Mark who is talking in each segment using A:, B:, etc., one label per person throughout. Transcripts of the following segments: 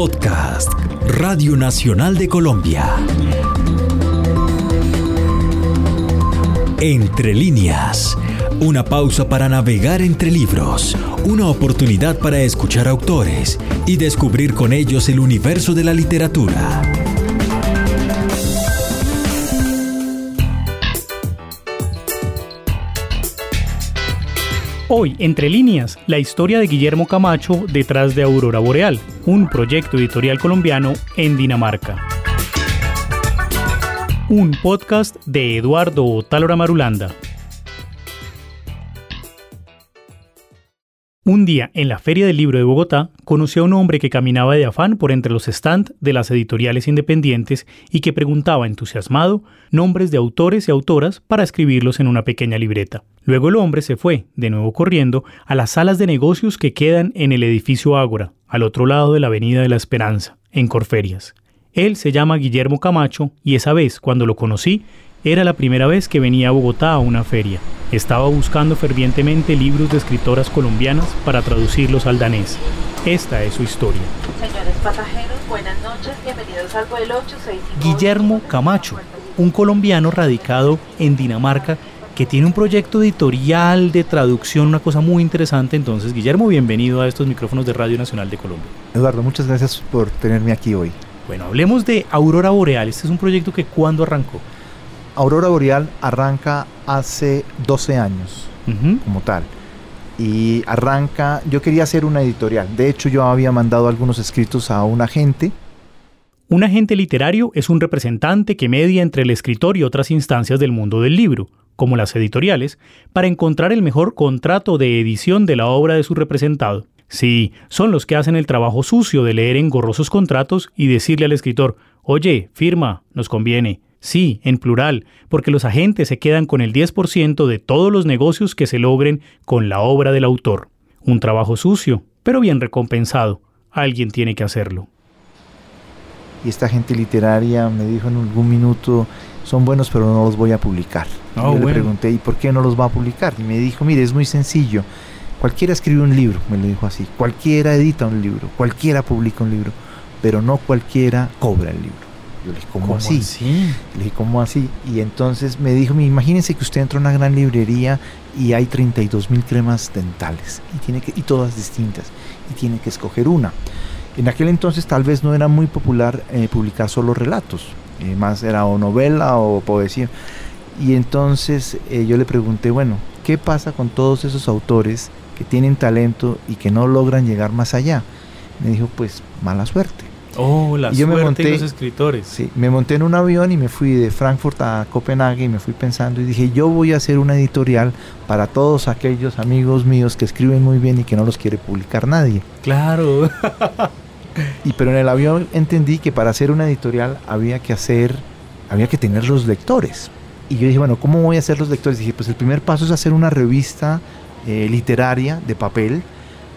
A: Podcast, Radio Nacional de Colombia. Entre líneas, una pausa para navegar entre libros, una oportunidad para escuchar autores y descubrir con ellos el universo de la literatura.
B: Hoy, entre líneas, la historia de Guillermo Camacho detrás de Aurora Boreal, un proyecto editorial colombiano en Dinamarca. Un podcast de Eduardo Talora Marulanda. Un día, en la Feria del Libro de Bogotá, conocí a un hombre que caminaba de afán por entre los stands de las editoriales independientes y que preguntaba entusiasmado nombres de autores y autoras para escribirlos en una pequeña libreta. Luego el hombre se fue, de nuevo corriendo, a las salas de negocios que quedan en el edificio Ágora, al otro lado de la Avenida de la Esperanza, en Corferias. Él se llama Guillermo Camacho y esa vez, cuando lo conocí, era la primera vez que venía a Bogotá a una feria. Estaba buscando fervientemente libros de escritoras colombianas para traducirlos al danés. Esta es su historia.
C: Señores pasajeros, buenas noches, bienvenidos al vuelo 865.
B: Guillermo Camacho, un colombiano radicado en Dinamarca que tiene un proyecto editorial de traducción, una cosa muy interesante. Entonces, Guillermo, bienvenido a estos micrófonos de Radio Nacional de Colombia.
D: Eduardo, muchas gracias por tenerme aquí hoy.
B: Bueno, hablemos de Aurora Boreal. Este es un proyecto que cuándo arrancó.
D: Aurora Boreal arranca hace 12 años como tal. Y arranca, yo quería hacer una editorial. De hecho, yo había mandado algunos escritos a un agente.
B: Un agente literario es un representante que media entre el escritor y otras instancias del mundo del libro, como las editoriales, para encontrar el mejor contrato de edición de la obra de su representado. Sí, son los que hacen el trabajo sucio de leer engorrosos contratos y decirle al escritor, oye, firma, nos conviene. Sí, en plural, porque los agentes se quedan con el 10% de todos los negocios que se logren con la obra del autor. Un trabajo sucio, pero bien recompensado. Alguien tiene que hacerlo.
D: Y esta gente literaria me dijo en algún minuto, son buenos pero no los voy a publicar.
B: Oh,
D: yo
B: bueno.
D: le pregunté, ¿y por qué no los va a publicar? Y me dijo, mire, es muy sencillo. Cualquiera escribe un libro, me lo dijo así. Cualquiera edita un libro, cualquiera publica un libro, pero no cualquiera cobra el libro. Yo le dije, ¿cómo, así? Le dije, ¿cómo así? Y entonces me dijo, imagínense que usted entra a una gran librería y hay 32 mil cremas dentales y, tiene que, y todas distintas y tiene que escoger una. En aquel entonces tal vez no era muy popular eh, publicar solo relatos, eh, más era o novela o poesía. Y entonces eh, yo le pregunté, bueno, ¿qué pasa con todos esos autores que tienen talento y que no logran llegar más allá? Me dijo, pues mala suerte.
B: Oh, la
D: Y yo me monté-
B: los escritores.
D: Sí, me monté en un avión y me fui de Frankfurt a Copenhague y me fui pensando y dije, yo voy a hacer una editorial para todos aquellos amigos míos que escriben muy bien y que no los quiere publicar nadie.
B: Claro.
D: Y pero en el avión entendí que para hacer una editorial había que hacer, había que tener los lectores. Y yo dije, bueno, ¿cómo voy a hacer los lectores? Dije, pues el primer paso es hacer una revista eh, literaria de papel,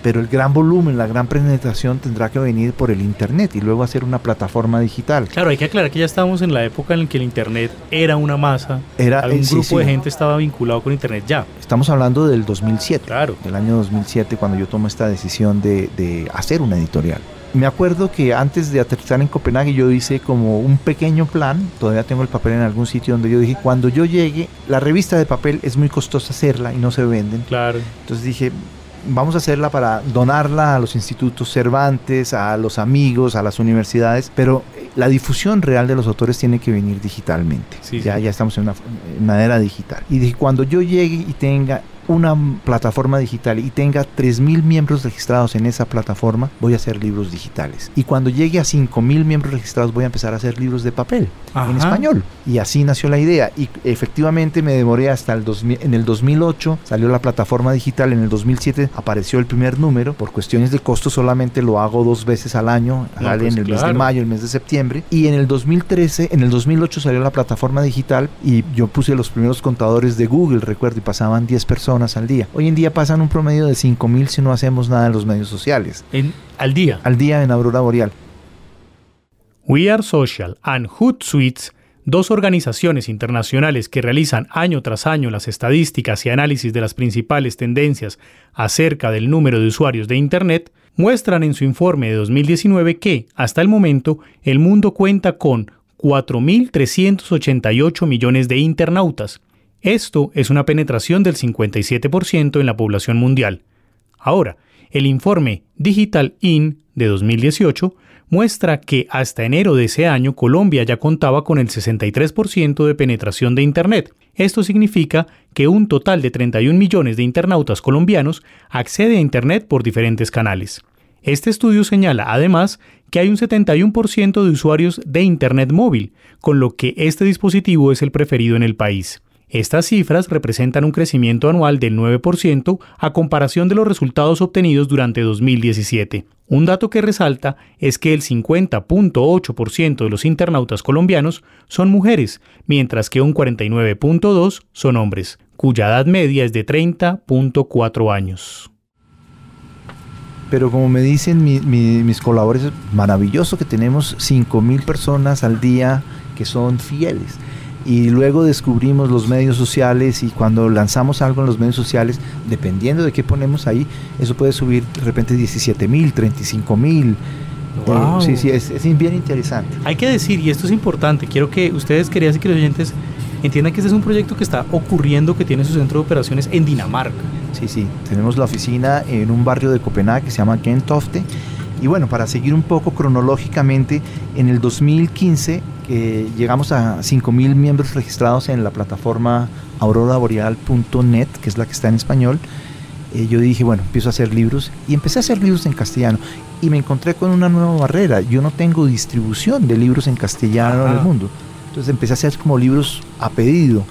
D: pero el gran volumen, la gran penetración tendrá que venir por el internet y luego hacer una plataforma digital.
B: Claro, hay que aclarar que ya estábamos en la época en la que el Internet era una masa.
D: Era,
B: un
D: sí,
B: grupo de
D: sí.
B: gente estaba vinculado con Internet ya.
D: Estamos hablando del 2007.
B: Claro.
D: del año 2007 cuando yo tomo esta decisión de, de hacer una editorial. Me acuerdo que antes de aterrizar en Copenhague yo hice como un pequeño plan, todavía tengo el papel en algún sitio donde yo dije, cuando yo llegue, la revista de papel es muy costosa hacerla y no se venden.
B: Claro.
D: Entonces dije, vamos a hacerla para donarla a los institutos Cervantes, a los amigos, a las universidades, pero la difusión real de los autores tiene que venir digitalmente.
B: Sí,
D: ya,
B: sí.
D: ya estamos en una, en una era digital. Y cuando yo llegue y tenga una plataforma digital y tenga 3.000 miembros registrados en esa plataforma, voy a hacer libros digitales. Y cuando llegue a 5.000 miembros registrados, voy a empezar a hacer libros de papel
B: Ajá.
D: en español. Y así nació la idea. Y efectivamente me demoré hasta el 2000, en el 2008, salió la plataforma digital, en el 2007 apareció el primer número. Por cuestiones de costo solamente lo hago dos veces al año,
B: No,
D: sale
B: pues
D: en el mes de mayo, el mes de septiembre. Y en el 2013, en el 2008 salió la plataforma digital y yo puse los primeros contadores de Google, recuerdo, y pasaban 10 personas al día. Hoy en día pasan un promedio de 5.000 si no hacemos nada en los medios sociales.
B: En, al día.
D: Al día en Aurora Boreal.
B: We Are Social and Hootsuite, dos organizaciones internacionales que realizan año tras año las estadísticas y análisis de las principales tendencias acerca del número de usuarios de Internet, muestran en su informe de 2019 que, hasta el momento, el mundo cuenta con 4.388 millones de internautas. Esto es una penetración del 57% en la población mundial. Ahora, el informe Digital In de 2018 muestra que hasta enero de ese año Colombia ya contaba con el 63% de penetración de Internet. Esto significa que un total de 31 millones de internautas colombianos accede a Internet por diferentes canales. Este estudio señala además que hay un 71% de usuarios de Internet móvil, con lo que este dispositivo es el preferido en el país. Estas cifras representan un crecimiento anual del 9% a comparación de los resultados obtenidos durante 2017. Un dato que resalta es que el 50.8% de los internautas colombianos son mujeres, mientras que un 49.2% son hombres, cuya edad media es de 30.4 años.
D: Pero como me dicen mis colaboradores, maravilloso que tenemos 5.000 personas al día que son fieles y luego descubrimos los medios sociales y cuando lanzamos algo en los medios sociales, dependiendo de qué ponemos ahí, eso puede subir de repente 17 mil, 35 mil.
B: Wow.
D: sí, sí, es, es, bien interesante.
B: Hay que decir, y esto es importante, quiero que ustedes, queridas y que los oyentes, entiendan que este es un proyecto que está ocurriendo, que tiene su centro de operaciones en Dinamarca.
D: Sí, sí, tenemos la oficina en un barrio de Copenhague que se llama Kentofte. Y bueno, para seguir un poco cronológicamente, en el 2015 llegamos a 5.000 miembros registrados en la plataforma auroraboreal.net, que es la que está en español. Eh, yo dije, bueno, empiezo a hacer libros y empecé a hacer libros en castellano y me encontré con una nueva barrera. Yo no tengo distribución de libros en castellano en el mundo. Entonces empecé a hacer como libros a pedido,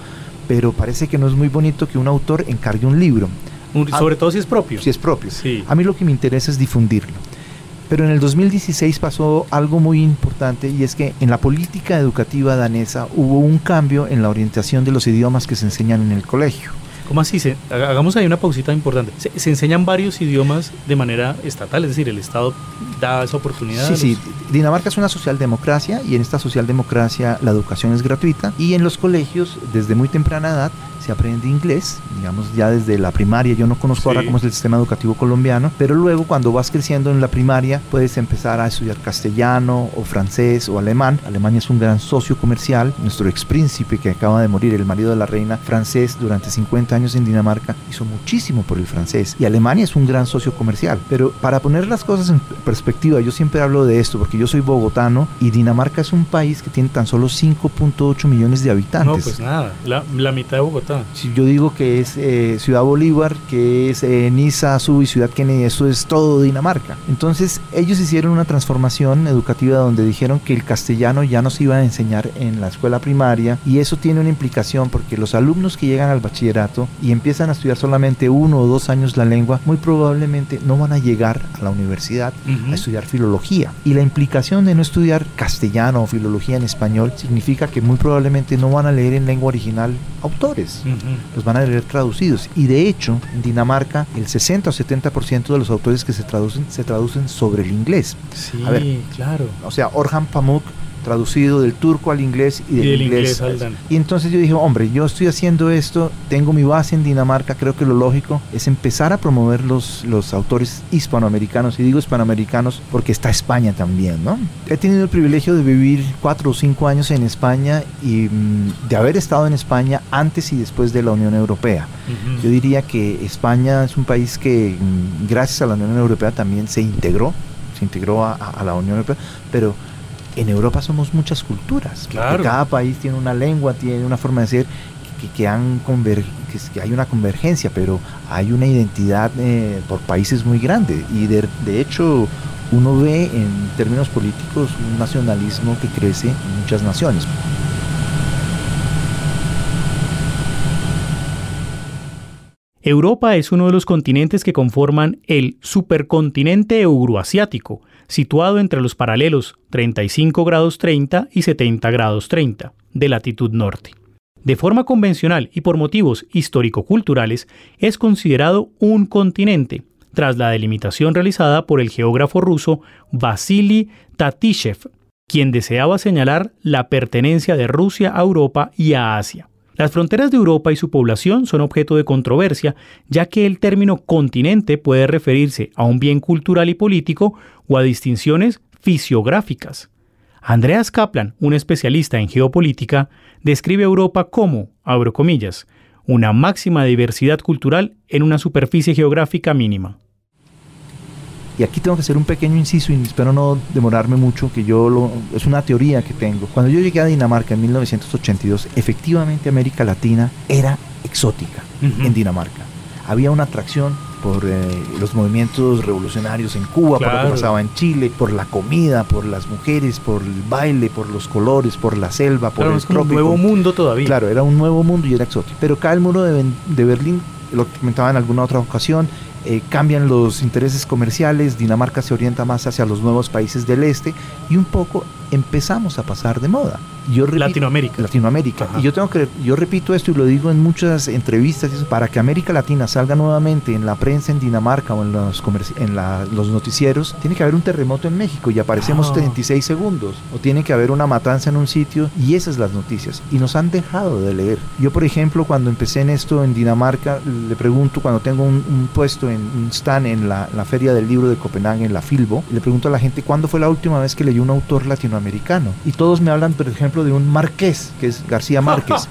D: pero parece que no es muy bonito que un autor encargue un libro.
B: sobre todo si es propio.
D: Si es propio. A mí lo que me interesa es difundirlo. Pero en el 2016 pasó algo muy importante y es que en la política educativa danesa hubo un cambio en la orientación de los idiomas que se enseñan en el colegio.
B: ¿Cómo así? Se, hagamos ahí una pausita importante. Se, enseñan varios idiomas de manera estatal, es decir, el Estado da esa oportunidad.
D: Sí, sí. Dinamarca es una socialdemocracia y en esta socialdemocracia la educación es gratuita y en los colegios desde muy temprana edad se aprende inglés, digamos ya desde la primaria. Yo no conozco ahora cómo es el sistema educativo colombiano, pero luego cuando vas creciendo en la primaria puedes empezar a estudiar castellano o francés o alemán. Alemania es un gran socio comercial. Nuestro ex príncipe que acaba de morir, el marido de la reina francés, durante 50 años en Dinamarca, hizo muchísimo por el francés. Y Alemania es un gran socio comercial. Pero para poner las cosas en perspectiva, yo siempre hablo de esto porque yo soy bogotano y Dinamarca es un país que tiene tan solo 5.8 millones de habitantes.
B: No, pues nada, la, la mitad de Bogotá
D: si yo digo que es eh, Ciudad Bolívar, que es eh, Niza, y Ciudad Kennedy, eso es todo Dinamarca. Entonces ellos hicieron una transformación educativa donde dijeron que el castellano ya no se iba a enseñar en la escuela primaria y eso tiene una implicación porque los alumnos que llegan al bachillerato y empiezan a estudiar solamente uno o dos años la lengua, muy probablemente no van a llegar a la universidad a estudiar filología. Y la implicación de no estudiar castellano o filología en español significa que muy probablemente no van a leer en lengua original autores los van a leer traducidos. Y de hecho, en Dinamarca, el 60 o 70% de los autores que se traducen se traducen sobre el inglés.
B: Sí, a ver, claro.
D: O sea, Orhan Pamuk traducido del turco al inglés y del, inglés, al danés. Y entonces yo dije, hombre, yo estoy haciendo esto, tengo mi base en Dinamarca, creo que lo lógico es empezar a promover los, los autores hispanoamericanos. Y digo hispanoamericanos porque está España también, ¿no? He tenido el privilegio de vivir cuatro o cinco años en España y mm, de haber estado en España antes y después de la Unión Europea. Yo diría que España es un país que mm, gracias a la Unión Europea también se integró, se integró a, a la Unión Europea, pero en Europa somos muchas culturas.
B: Claro.
D: Cada país tiene una lengua, tiene una forma de ser que, que han que, hay una convergencia, pero hay una identidad eh, por países muy grande. Y de, de hecho, uno ve en términos políticos un nacionalismo que crece en muchas naciones.
B: Europa es uno de los continentes que conforman el supercontinente euroasiático, situado entre los paralelos 35 grados 30 y 70 grados 30 de latitud norte. De forma convencional y por motivos histórico-culturales, es considerado un continente, tras la delimitación realizada por el geógrafo ruso Vasily Tatishev, quien deseaba señalar la pertenencia de Rusia a Europa y a Asia. Las fronteras de Europa y su población son objeto de controversia, ya que el término continente puede referirse a un bien cultural y político o a distinciones fisiográficas. Andreas Kaplan, un especialista en geopolítica, describe a Europa como, abro comillas, una máxima diversidad cultural en una superficie geográfica mínima.
D: Y aquí tengo que hacer un pequeño inciso y espero no demorarme mucho, que yo lo, es una teoría que tengo. Cuando yo llegué a Dinamarca en 1982, efectivamente América Latina era exótica en Dinamarca. Había una atracción por eh, los movimientos revolucionarios en Cuba, por lo que pasaba en Chile, por la comida, por las mujeres, por el baile, por los colores, por la selva, por el
B: es un nuevo mundo todavía.
D: Claro, era un nuevo mundo y era exótico. Pero cae el muro de, de Berlín, lo comentaba en alguna otra ocasión, eh, cambian los intereses comerciales, Dinamarca se orienta más hacia los nuevos países del este y un poco empezamos a pasar de moda.
B: Yo Latinoamérica.
D: Latinoamérica. Y yo tengo que, yo repito esto y lo digo en muchas entrevistas, para que América Latina salga nuevamente en la prensa en Dinamarca o en los, en los noticieros, tiene que haber un terremoto en México y aparecemos 36 segundos. O tiene que haber una matanza en un sitio y esas las noticias. Y nos han dejado de leer. Yo, por ejemplo, cuando empecé en esto en Dinamarca, le pregunto, cuando tengo un, puesto en un stand en la, la, Feria del Libro de Copenhague, en la Filbo, le pregunto a la gente, ¿cuándo fue la última vez que leyó un autor latinoamericano? Y todos me hablan, por ejemplo, de un marqués, que es García Márquez.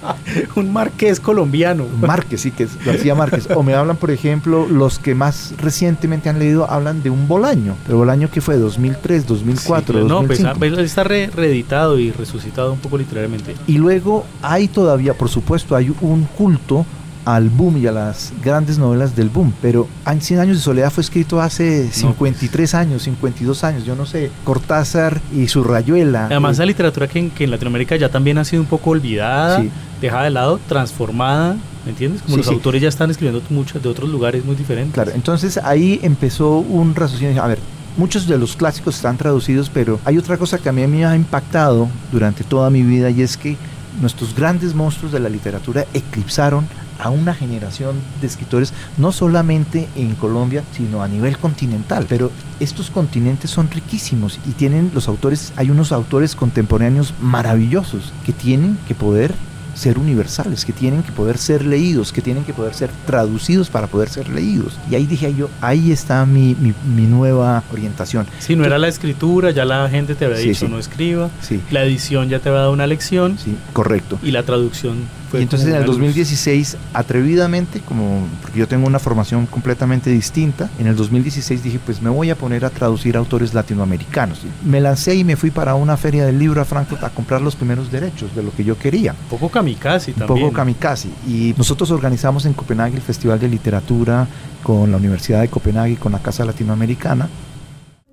B: un marqués colombiano.
D: Márquez, sí, que es García Márquez. O me hablan, por ejemplo, los que más recientemente han leído, hablan de un Bolaño. Pero Bolaño que fue 2003, 2004, sí, 2005. No, pues,
B: pues está reeditado y resucitado un poco literalmente.
D: Y luego hay todavía, por supuesto, hay un culto al boom y a las grandes novelas del boom. Pero 100 años de soledad fue escrito hace 53 años, 52 años, yo no sé. Cortázar y su rayuela.
B: Además, la literatura que en, Latinoamérica ya también ha sido un poco olvidada, dejada de lado, transformada. ¿Me entiendes? Como los autores ya están escribiendo muchos de otros lugares muy diferentes.
D: Claro, entonces ahí empezó un raciocinio. A ver, muchos de los clásicos están traducidos, pero hay otra cosa que a mí me ha impactado durante toda mi vida y es que nuestros grandes monstruos de la literatura eclipsaron a una generación de escritores, no solamente en Colombia, sino a nivel continental. Pero estos continentes son riquísimos y tienen los autores, hay unos autores contemporáneos maravillosos que tienen que poder ser universales, que tienen que poder ser leídos, que tienen que poder ser traducidos para poder ser leídos. Y ahí dije yo, ahí está mi, nueva orientación.
B: Si no era la escritura, ya la gente te había dicho no escriba. Sí. La edición ya te había dado una lección.
D: Sí, correcto.
B: Y la traducción
D: y entonces en el 2016, atrevidamente, como porque yo tengo una formación completamente distinta, en el 2016 dije, pues me voy a poner a traducir autores latinoamericanos. Me lancé y me fui para una feria del libro a Frankfurt a comprar los primeros derechos de lo que yo quería.
B: Un poco kamikaze también.
D: Un poco kamikaze. Y nosotros organizamos en Copenhague el Festival de Literatura con la Universidad de Copenhague y con la Casa Latinoamericana.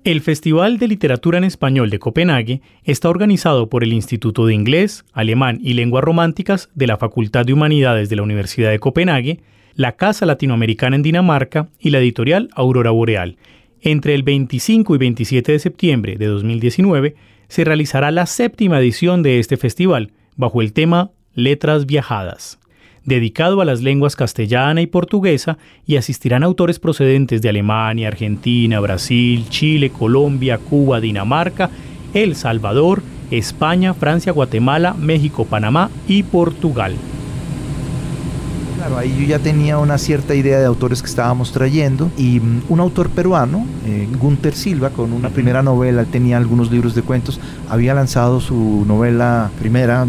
B: El Festival de Literatura en Español de Copenhague está organizado por el Instituto de Inglés, Alemán y Lenguas Románticas de la Facultad de Humanidades de la Universidad de Copenhague, la Casa Latinoamericana en Dinamarca y la editorial Aurora Boreal. Entre el 25 y 27 de septiembre de 2019 se realizará la séptima edición de este festival, bajo el tema Letras Viajadas dedicado a las lenguas castellana y portuguesa y asistirán autores procedentes de Alemania, Argentina, Brasil, Chile, Colombia, Cuba, Dinamarca, El Salvador, España, Francia, Guatemala, México, Panamá y Portugal.
D: Claro, ahí yo ya tenía una cierta idea de autores que estábamos trayendo y mm, un autor peruano, eh, Gunther Silva, con una primera novela, tenía algunos libros de cuentos, había lanzado su novela primera,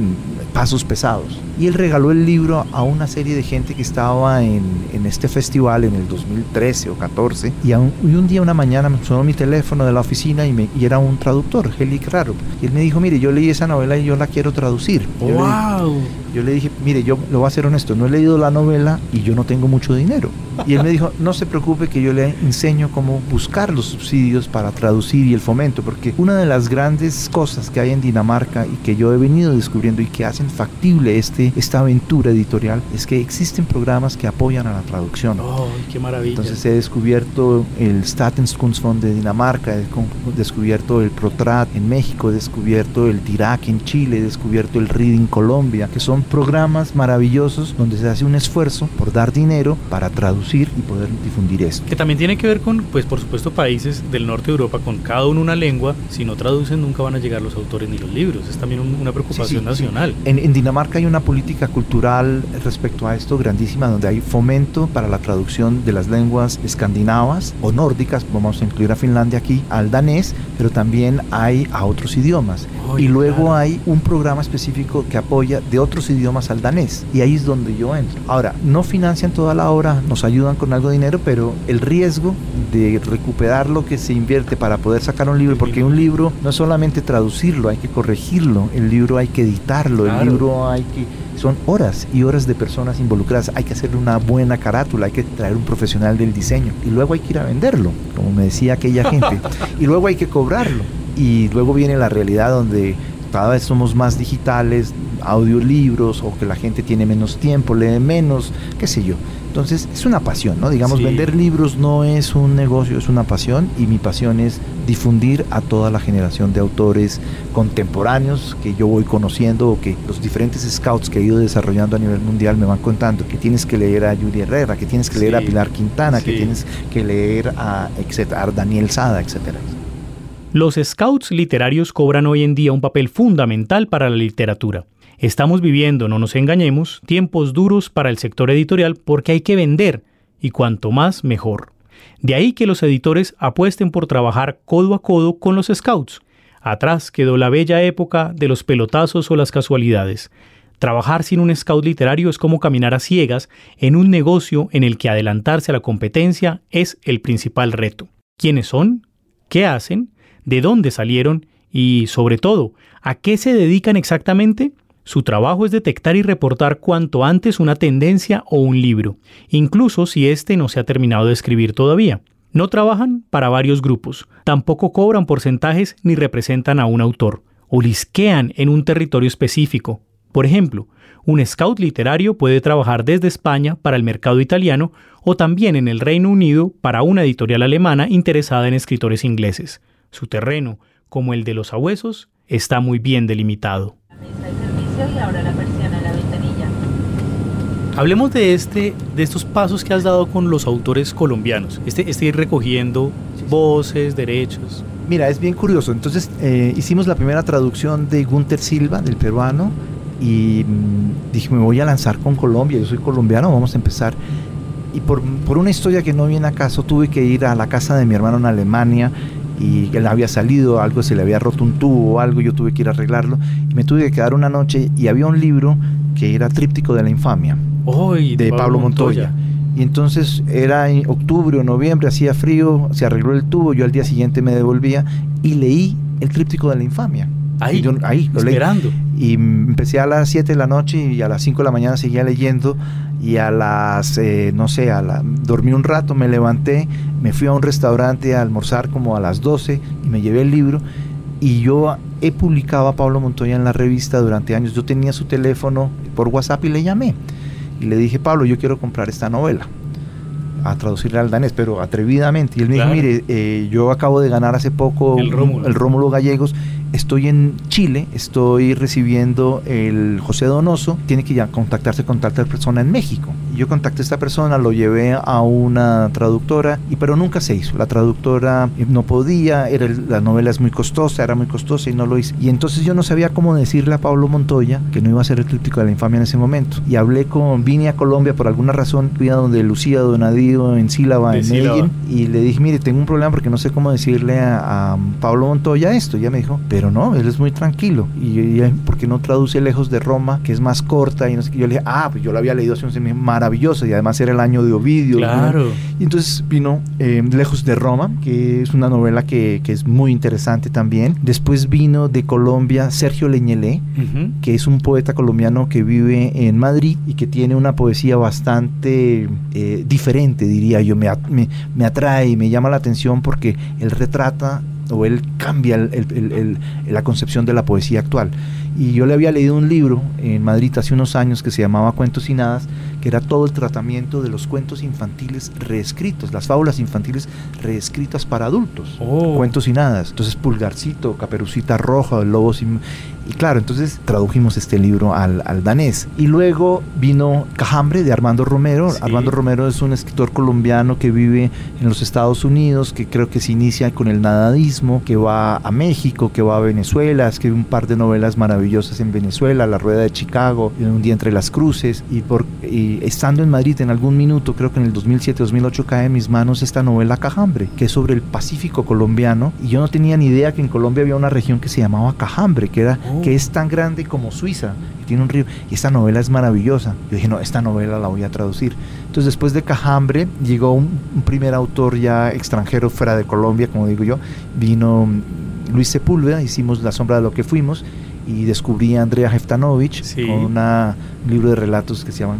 D: Pasos Pesados y él regaló el libro a una serie de gente que estaba en, en este festival en el 2013 o 14 y, un, día, una mañana me sonó mi teléfono de la oficina y, me, y era un traductor, Heli Raro, y él me dijo, mire, yo leí esa novela y yo la quiero traducir.
B: ¡Wow!
D: Yo le dije, mire, yo lo voy a hacer honesto, no he leído la novela y yo no tengo mucho dinero. Y él me dijo, no se preocupe que yo le enseño cómo buscar los subsidios para traducir y el fomento, porque una de las grandes cosas que hay en Dinamarca y que yo he venido descubriendo y que hacen factible este, esta aventura editorial es que existen programas que apoyan a la traducción.
B: ¡Oh, qué maravilla!
D: Entonces he descubierto el Statenskunstfond de Dinamarca, he descubierto el Protrat en México, he descubierto el Dirac en Chile, he descubierto el Reading Colombia, que son programas maravillosos donde se hace un esfuerzo por dar dinero para traducir y poder difundir esto.
B: Que también tiene que ver con, pues por supuesto, países del norte de Europa con cada uno una lengua. Si no traducen, nunca van a llegar los autores ni los libros. Es también una preocupación nacional.
D: En, en, Dinamarca hay una política cultural respecto a esto grandísima, donde hay fomento para la traducción de las lenguas escandinavas o nórdicas, vamos a incluir a Finlandia aquí, al danés, pero también hay a otros idiomas. Y luego hay un programa específico que apoya de otros idiomas al danés. Y ahí es donde yo entro. Ahora, no financian toda la obra, nos ayudan con algo de dinero, pero el riesgo de recuperar lo que se invierte para poder sacar un libro, porque un libro no es solamente traducirlo, hay que corregirlo, el libro hay que editarlo, el libro hay que son horas y horas de personas involucradas. Hay que hacerle una buena carátula, hay que traer un profesional del diseño y luego hay que ir a venderlo, como me decía aquella gente, y luego hay que cobrarlo. Y luego viene la realidad donde cada vez somos más digitales, audiolibros o que la gente tiene menos tiempo, lee menos, qué sé yo. Entonces es una pasión, ¿no? Digamos, vender libros no es un negocio, es una pasión y mi pasión es difundir a toda la generación de autores contemporáneos que yo voy conociendo o que los diferentes scouts que he ido desarrollando a nivel mundial me van contando que tienes que leer a Yuri Herrera, que tienes que leer a Pilar Quintana, que tienes que leer a, a Daniel Sada, etcétera.
B: Los scouts literarios cobran hoy en día un papel fundamental para la literatura. Estamos viviendo, no nos engañemos, tiempos duros para el sector editorial porque hay que vender, y cuanto más mejor. De ahí que los editores apuesten por trabajar codo a codo con los scouts. Atrás quedó la bella época de los pelotazos o las casualidades. Trabajar sin un scout literario es como caminar a ciegas en un negocio en el que adelantarse a la competencia es el principal reto. ¿Quiénes son? ¿Qué hacen? De dónde salieron y, sobre todo, a qué se dedican exactamente. Su trabajo es detectar y reportar cuanto antes una tendencia o un libro, incluso si éste no se ha terminado de escribir todavía. No trabajan para varios grupos, tampoco cobran porcentajes ni representan a un autor, o lisquean en un territorio específico. Por ejemplo, un scout literario puede trabajar desde España para el mercado italiano o también en el Reino Unido para una editorial alemana interesada en escritores ingleses. Su terreno, como el de los abuesos, está muy bien delimitado. Hablemos de este, de estos pasos que has dado con los autores colombianos, este, este ir recogiendo voces, derechos.
D: Mira, es bien curioso. Entonces eh, hicimos la primera traducción de Gunther Silva, del peruano, y mm, dije, me voy a lanzar con Colombia, yo soy colombiano, vamos a empezar. Y por, por una historia que no viene acaso, tuve que ir a la casa de mi hermano en Alemania y él había salido, algo se le había roto un tubo o algo, yo tuve que ir a arreglarlo y me tuve que quedar una noche y había un libro que era Tríptico de la Infamia de, Pablo, Montoya. Y entonces era en octubre o noviembre, hacía frío, se arregló el tubo, yo al día siguiente me devolvía y leí el Tríptico de la Infamia.
B: Ahí, ahí lo esperando.
D: Y empecé a las 7 de la noche y a las 5 de la mañana seguía leyendo y a las, eh, no sé, a la, dormí un rato, me levanté, me fui a un restaurante a almorzar como a las 12 y me llevé el libro y yo he publicado a Pablo Montoya en la revista durante años. Yo tenía su teléfono por WhatsApp y le llamé y le dije, Pablo, yo quiero comprar esta novela a traducirla al danés, pero atrevidamente. Y él me dijo, mire, eh, yo acabo de ganar hace poco el el Rómulo Gallegos estoy en Chile, estoy recibiendo el José Donoso, tiene que ya contactarse con tal, persona en México. Yo contacté a esta persona, lo llevé a una traductora, y pero nunca se hizo. La traductora no podía, era, la novela es muy costosa, era muy costosa y no lo hice. Y entonces yo no sabía cómo decirle a Pablo Montoya que no iba a ser el crítico de la infamia en ese momento. Y hablé con, vine a Colombia por alguna razón, fui a donde Lucía Donadío en Sílaba, en Medellín, y le dije, mire, tengo un problema porque no sé cómo decirle a, a Pablo Montoya esto. Y ella me dijo, pero pero no, él es muy tranquilo. Y yo, ¿por qué no traduce Lejos de Roma, que es más corta? Y no sé qué. Yo le dije, ah, pues yo lo había leído hace un mes maravilloso y además era el año de Ovidio.
B: Claro.
D: Y entonces vino eh, Lejos de Roma, que es una novela que, que, es muy interesante también. Después vino de Colombia Sergio Leñelé, que es un poeta colombiano que vive en Madrid y que tiene una poesía bastante eh, diferente, diría yo. Me, me, me atrae y me llama la atención porque él retrata o él cambia la concepción de la poesía actual. Y yo le había leído un libro en Madrid hace unos años que se llamaba Cuentos y Nadas, que era todo el tratamiento de los cuentos infantiles reescritos, las fábulas infantiles reescritas para adultos.
B: Oh.
D: Cuentos y Nadas. Entonces Pulgarcito, Caperucita Roja, el Lobo sin... Y claro, entonces tradujimos este libro al, al danés. Y luego vino Cajambre de Armando Romero.
B: Sí.
D: Armando Romero es un escritor colombiano que vive en los Estados Unidos, que creo que se inicia con el nadadismo, que va a México, que va a Venezuela, escribe un par de novelas maravillosas en Venezuela, La Rueda de Chicago, Un día entre las cruces, y, por, y estando en Madrid en algún minuto, creo que en el 2007-2008 cae en mis manos esta novela Cajambre, que es sobre el Pacífico colombiano, y yo no tenía ni idea que en Colombia había una región que se llamaba Cajambre, que, era,
B: Oh.
D: que es tan grande como Suiza, y tiene un río, y esta novela es maravillosa. Yo dije, no, esta novela la voy a traducir. Entonces después de Cajambre llegó un, un primer autor ya extranjero fuera de Colombia, como digo yo, vino Luis Sepúlveda, hicimos La sombra de lo que fuimos, y descubrí a Andrea Heftanovich
B: Sí.
D: con una- un libro de relatos que se llaman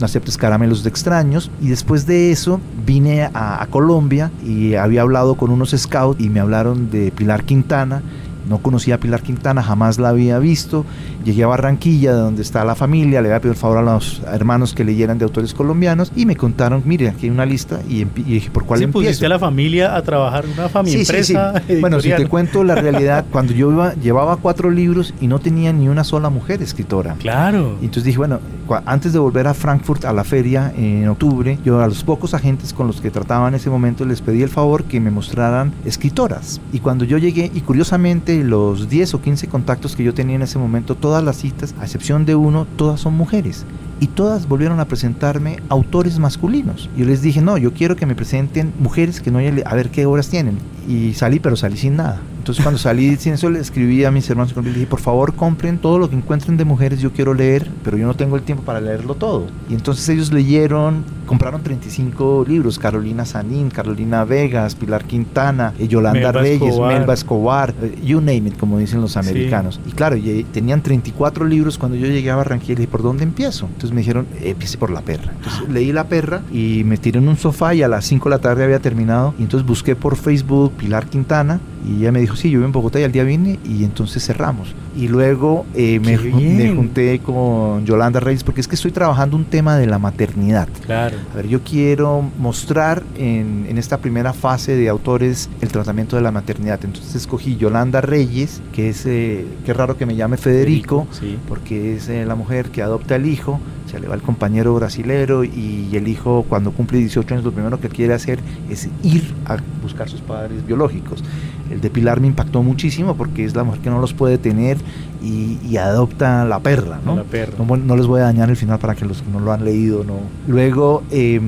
D: No aceptes caramelos de extraños. Y después de eso vine a, a Colombia y había hablado con unos scouts y me hablaron de Pilar Quintana. No conocía a Pilar Quintana, jamás la había visto. Llegué a Barranquilla, de donde está la familia, le había pedido el favor a los hermanos que leyeran de autores colombianos y me contaron, mire, aquí hay una lista y, dije, ¿por cuál
B: Sí,
D: empiezo?
B: pusiste a la familia a trabajar una familia
D: Sí,
B: empresa
D: Bueno, si te cuento la realidad, cuando yo iba, llevaba cuatro libros y no tenía ni una sola mujer escritora.
B: Claro.
D: Y entonces dije, bueno, antes de volver a Frankfurt a la feria en octubre, yo a los pocos agentes con los que trataba en ese momento les pedí el favor que me mostraran escritoras. Y cuando yo llegué, y curiosamente los 10 o 15 contactos que yo tenía en ese momento, todas las citas, a excepción de uno, todas son mujeres. Y todas volvieron a presentarme autores masculinos. Yo les dije, no, yo quiero que me presenten mujeres que no haya le- a ver qué obras tienen. Y salí, pero salí sin nada. Entonces cuando salí sin eso le escribí a mis hermanos y les dije, por favor compren todo lo que encuentren de mujeres, yo quiero leer, pero yo no tengo el tiempo para leerlo todo. Y entonces ellos leyeron, compraron 35 libros, Carolina Sanín, Carolina Vegas, Pilar Quintana, eh, Yolanda
B: Melba
D: Reyes,
B: Escobar.
D: Melba Escobar, eh, you name it, como dicen los americanos. Y claro, y, eh, tenían 34 libros cuando yo llegué a Barranquilla y dije, ¿por dónde empiezo? Entonces me dijeron, "Eh, empiece por La Perra. Entonces leí La Perra y me tiré en un sofá y a las 5 de la tarde había terminado. Y entonces busqué por Facebook Pilar Quintana y ella me dijo, sí, yo vivo en Bogotá y al día vine y entonces cerramos. Y luego eh, me, me junté con Yolanda Reyes porque es que estoy trabajando un tema de la maternidad.
B: Claro.
D: A ver, yo quiero mostrar en, en esta primera fase de autores el tratamiento de la maternidad. Entonces escogí Yolanda Reyes, que es, eh, qué raro que me llame Federico,
B: Sí.
D: porque es eh, la mujer que adopta al hijo, se le va el compañero brasilero y el hijo cuando cumple 18 años lo primero que quiere hacer es ir a buscar sus padres biológicos. El de Pilar me impactó muchísimo porque es la mujer que no los puede tener y, y adopta la perra, ¿no?
B: La perra.
D: No, no les voy a dañar el final para que los que no lo han leído no. Luego eh,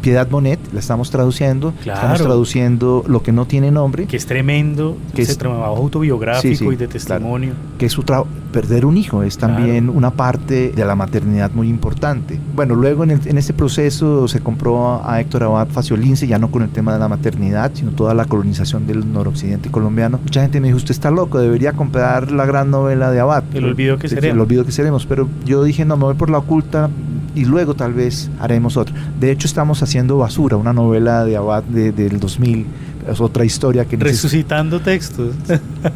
D: Piedad Bonet la estamos traduciendo,
B: Claro.
D: estamos traduciendo lo que no tiene nombre,
B: Que es tremendo,
D: Que
B: que
D: es-
B: trabajo autobiográfico
D: Sí, sí,
B: y de
D: claro.
B: testimonio.
D: que es su tra- perder un hijo, es también una parte de la maternidad muy importante. Bueno, luego en, el- en este proceso se compró a Héctor Abad Faciolince, ya no con el tema de la maternidad, sino toda la colonización del noroccidente colombiano. Mucha gente me dijo, usted está loco, debería comprar la gran novela de Abad.
B: El olvido que seremos.
D: El olvido que seremos, pero yo dije, no, me voy por la oculta y luego tal vez haremos otra. De hecho, estamos haciendo Basura, una novela de Abad de- del 2000, es otra historia que
B: Resucitando textos.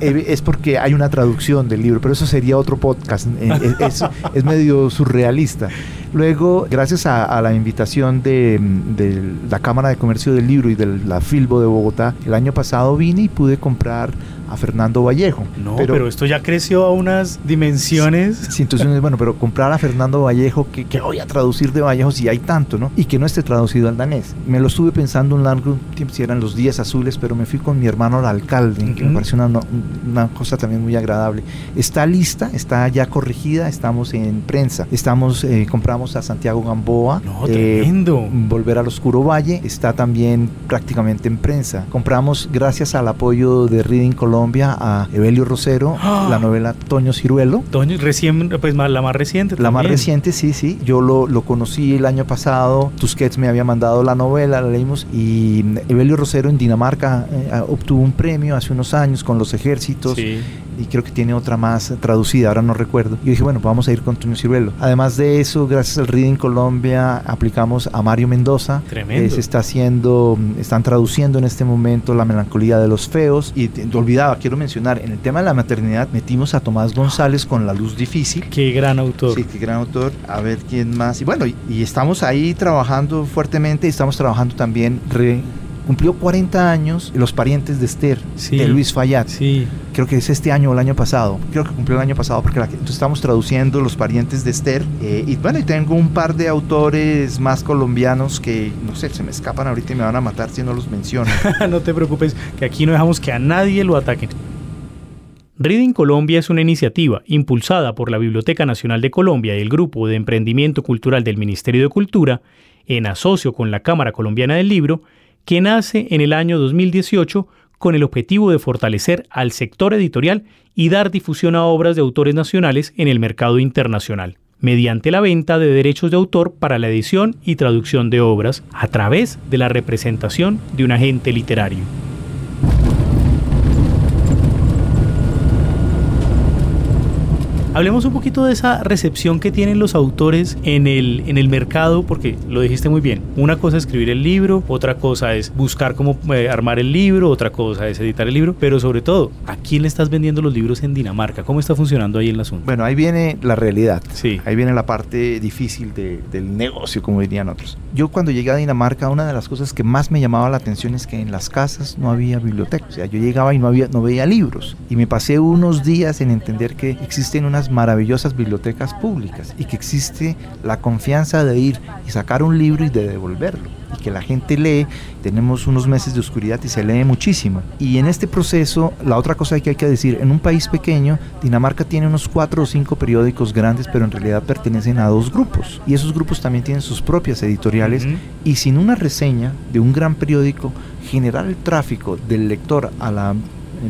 D: eh, es porque hay una traducción del libro, pero eso sería otro podcast. eh, Es, es- es medio surrealista. Luego, gracias a, a la invitación de, de la Cámara de Comercio del Libro y de la Filbo de Bogotá, el año pasado vine y pude comprar a Fernando Vallejo.
B: No, pero, esto ya creció a unas dimensiones.
D: Sí, entonces, bueno, pero comprar a Fernando Vallejo, que, que voy a traducir de Vallejo si hay tanto, ¿no? Y que no esté traducido al danés. Me lo estuve pensando un largo tiempo, si eran los días azules, pero me fui con mi hermano al alcalde, que me pareció una, una cosa también muy agradable. Está lista, está ya corregida, estamos en prensa. Estamos, eh, compramos a Santiago Gamboa.
B: No,
D: eh,
B: tremendo.
D: Volver al Oscuro Valle está también prácticamente en prensa. Compramos, gracias al apoyo de Reading Colombia, a Evelio Rosero,
B: ¡Ah!
D: la novela Toño Ciruelo.
B: Toño, recién, pues la más reciente.
D: La más reciente, sí, sí. Yo lo, lo conocí el año pasado. Tusquets me había mandado la novela, la leímos. Y Evelio Rosero en Dinamarca eh, obtuvo un premio hace unos años con los ejércitos.
B: Sí.
D: Y creo que tiene otra más traducida, ahora no recuerdo. Y dije, bueno, vamos a ir con Tunio Ciruelo. Además de eso, gracias al Reading Colombia, aplicamos a Mario Mendoza.
B: Tremendo.
D: se está haciendo, están traduciendo en este momento La melancolía de los feos. Y te, te olvidaba, quiero mencionar, en el tema de la maternidad metimos a Tomás González con La luz difícil.
B: Qué gran autor.
D: Sí, qué gran autor. A ver quién más. Y bueno, y, y estamos ahí trabajando fuertemente. y Estamos trabajando también. re- cumplió 40 años Los parientes de Esther,
B: Sí.
D: de Luis Fayad.
B: Sí.
D: Creo que es este año o el año pasado. Creo que cumplió el año pasado porque la, entonces estamos traduciendo Los parientes de Esther. eh, y bueno, y tengo un par de autores más colombianos que, no sé, se me escapan ahorita y me van a matar si no los menciono.
B: no te preocupes, que aquí no dejamos que a nadie lo ataquen. Reading Colombia es una iniciativa impulsada por la Biblioteca Nacional de Colombia y el Grupo de Emprendimiento Cultural del Ministerio de Cultura, en asocio con la Cámara Colombiana del Libro, que nace en el año 2018 con el objetivo de fortalecer al sector editorial y dar difusión a obras de autores nacionales en el mercado internacional, mediante la venta de derechos de autor para la edición y traducción de obras a través de la representación de un agente literario. Hablemos un poquito de esa recepción que tienen los autores en el, en el mercado, porque lo dijiste muy bien. Una cosa es escribir el libro, otra cosa es buscar cómo eh, armar el libro, otra cosa es editar el libro, pero sobre todo, ¿a quién le estás vendiendo los libros en Dinamarca? ¿Cómo está funcionando ahí el asunto?
D: Bueno, ahí viene la realidad.
B: Sí.
D: Ahí viene la parte difícil de- del negocio, como dirían otros. Yo cuando llegué a Dinamarca, una de las cosas que más me llamaba la atención es que en las casas no había biblioteca. O sea, yo llegaba y no, había, no veía libros. Y me pasé unos días en entender que existen unas maravillosas bibliotecas públicas y que existe la confianza de ir y sacar un libro y de devolverlo. Y que la gente lee, tenemos unos meses de oscuridad y se lee muchísimo. Y en este proceso, la otra cosa que hay que decir, en un país pequeño, Dinamarca tiene unos cuatro o cinco periódicos grandes, pero en realidad pertenecen a dos grupos. Y esos grupos también tienen sus propias editoriales. Y sin una reseña de un gran periódico, generar el tráfico del lector a la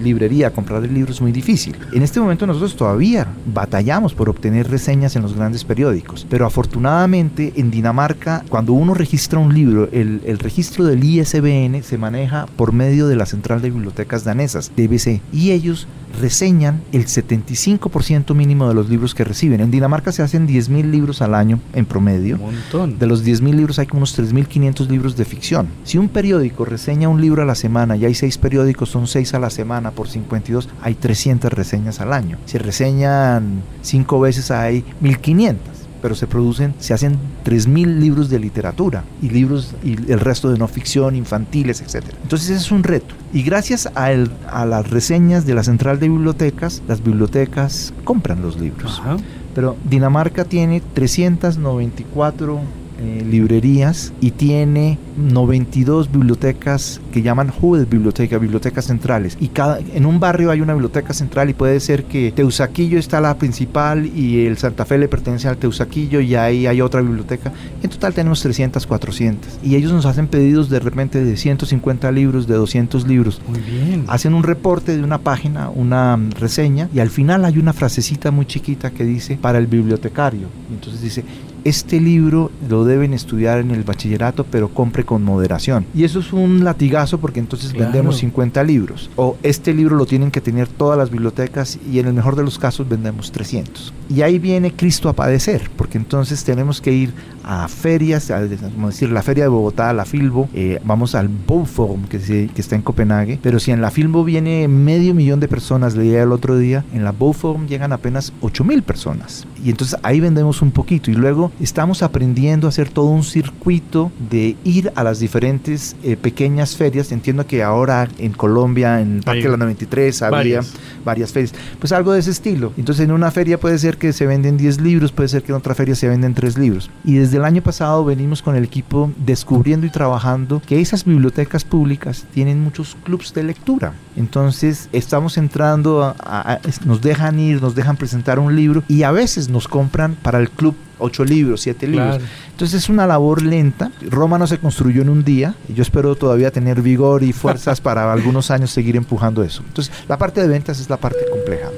D: librería a comprar el libro es muy difícil. En este momento nosotros todavía batallamos por obtener reseñas en los grandes periódicos, pero afortunadamente en Dinamarca cuando uno registra un libro, el, el registro del ISBN se maneja por medio de la Central de Bibliotecas Danesas, DBC, y ellos reseñan el 75% mínimo de los libros que reciben. En Dinamarca se hacen 10.000 libros al año en promedio.
B: Un montón.
D: De los 10.000 libros hay como unos 3.500 libros de ficción. Si un periódico reseña un libro a la semana y hay 6 periódicos, son 6 a la semana por 52, hay 300 reseñas al año. Si reseñan 5 veces hay 1.500 pero se producen, se hacen 3.000 libros de literatura y libros y el resto de no ficción, infantiles, etc. Entonces es un reto. Y gracias a, el- a las reseñas de la central de bibliotecas, las bibliotecas compran los libros.
B: Ajá.
D: Pero Dinamarca tiene 394 eh, librerías y tiene 92 bibliotecas que llaman Hovedbiblioteca, bibliotecas centrales. Y cada, en un barrio hay una biblioteca central y puede ser que Teusaquillo está la principal y el Santa Fe le pertenece al Teusaquillo y ahí hay otra biblioteca. En total tenemos 300, 400. Y ellos nos hacen pedidos de repente de 150 libros, de 200 libros
B: Muy bien.
D: hacen un reporte de una página, una mm, reseña, y al final hay una frasecita muy chiquita que dice para el bibliotecario. Entonces dice, este libro lo deben estudiar en el bachillerato, pero compre con moderación. Y eso es un latigazo porque entonces
B: Claro.
D: vendemos 50 libros. O este libro lo tienen que tener todas las bibliotecas y en el mejor de los casos vendemos 300. Y ahí viene Cristo a padecer, porque entonces tenemos que ir a ferias, a, como decir, la feria de Bogotá, la Filbo, eh, vamos al Bowforum que, se- que está en Copenhague, pero si en la Filbo viene medio millón de personas, leía el otro día, en la Bowforum llegan apenas 8 mil personas. Y entonces ahí vendemos un poquito y luego estamos aprendiendo a hacer todo un circuito de ir a las diferentes eh, pequeñas ferias. Entiendo que ahora en Colombia, en el Parque de la 93, había
B: varias.
D: varias ferias. Pues algo de ese estilo. Entonces en una feria puede ser que se venden 10 libros, puede ser que en otra feria se venden 3 libros. Y desde el año pasado venimos con el equipo descubriendo y trabajando que esas bibliotecas públicas tienen muchos clubs de lectura. Entonces estamos entrando, a- a- a- nos dejan ir, nos dejan presentar un libro y a veces nos compran para el club 8 libros, 7 libros. Entonces es una labor lenta. Roma no se construyó en un día. Y yo espero todavía tener vigor y fuerzas para algunos años seguir empujando eso. Entonces la parte de ventas es la parte compleja.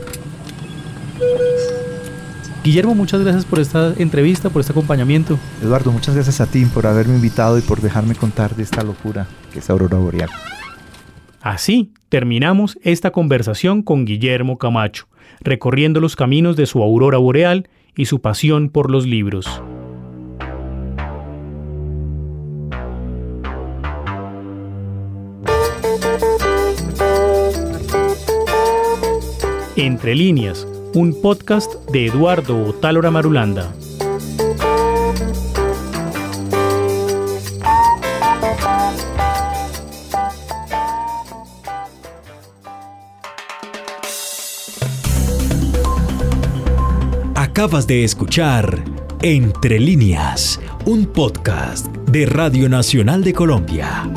B: Guillermo, muchas gracias por esta entrevista, por este acompañamiento.
D: Eduardo, muchas gracias a ti por haberme invitado y por dejarme contar de esta locura que es Aurora Boreal.
B: Así terminamos esta conversación con Guillermo Camacho, recorriendo los caminos de su aurora boreal y su pasión por los libros. Entre líneas, un podcast de Eduardo Otálora Marulanda.
A: Acabas de escuchar Entre líneas, un podcast de Radio Nacional de Colombia.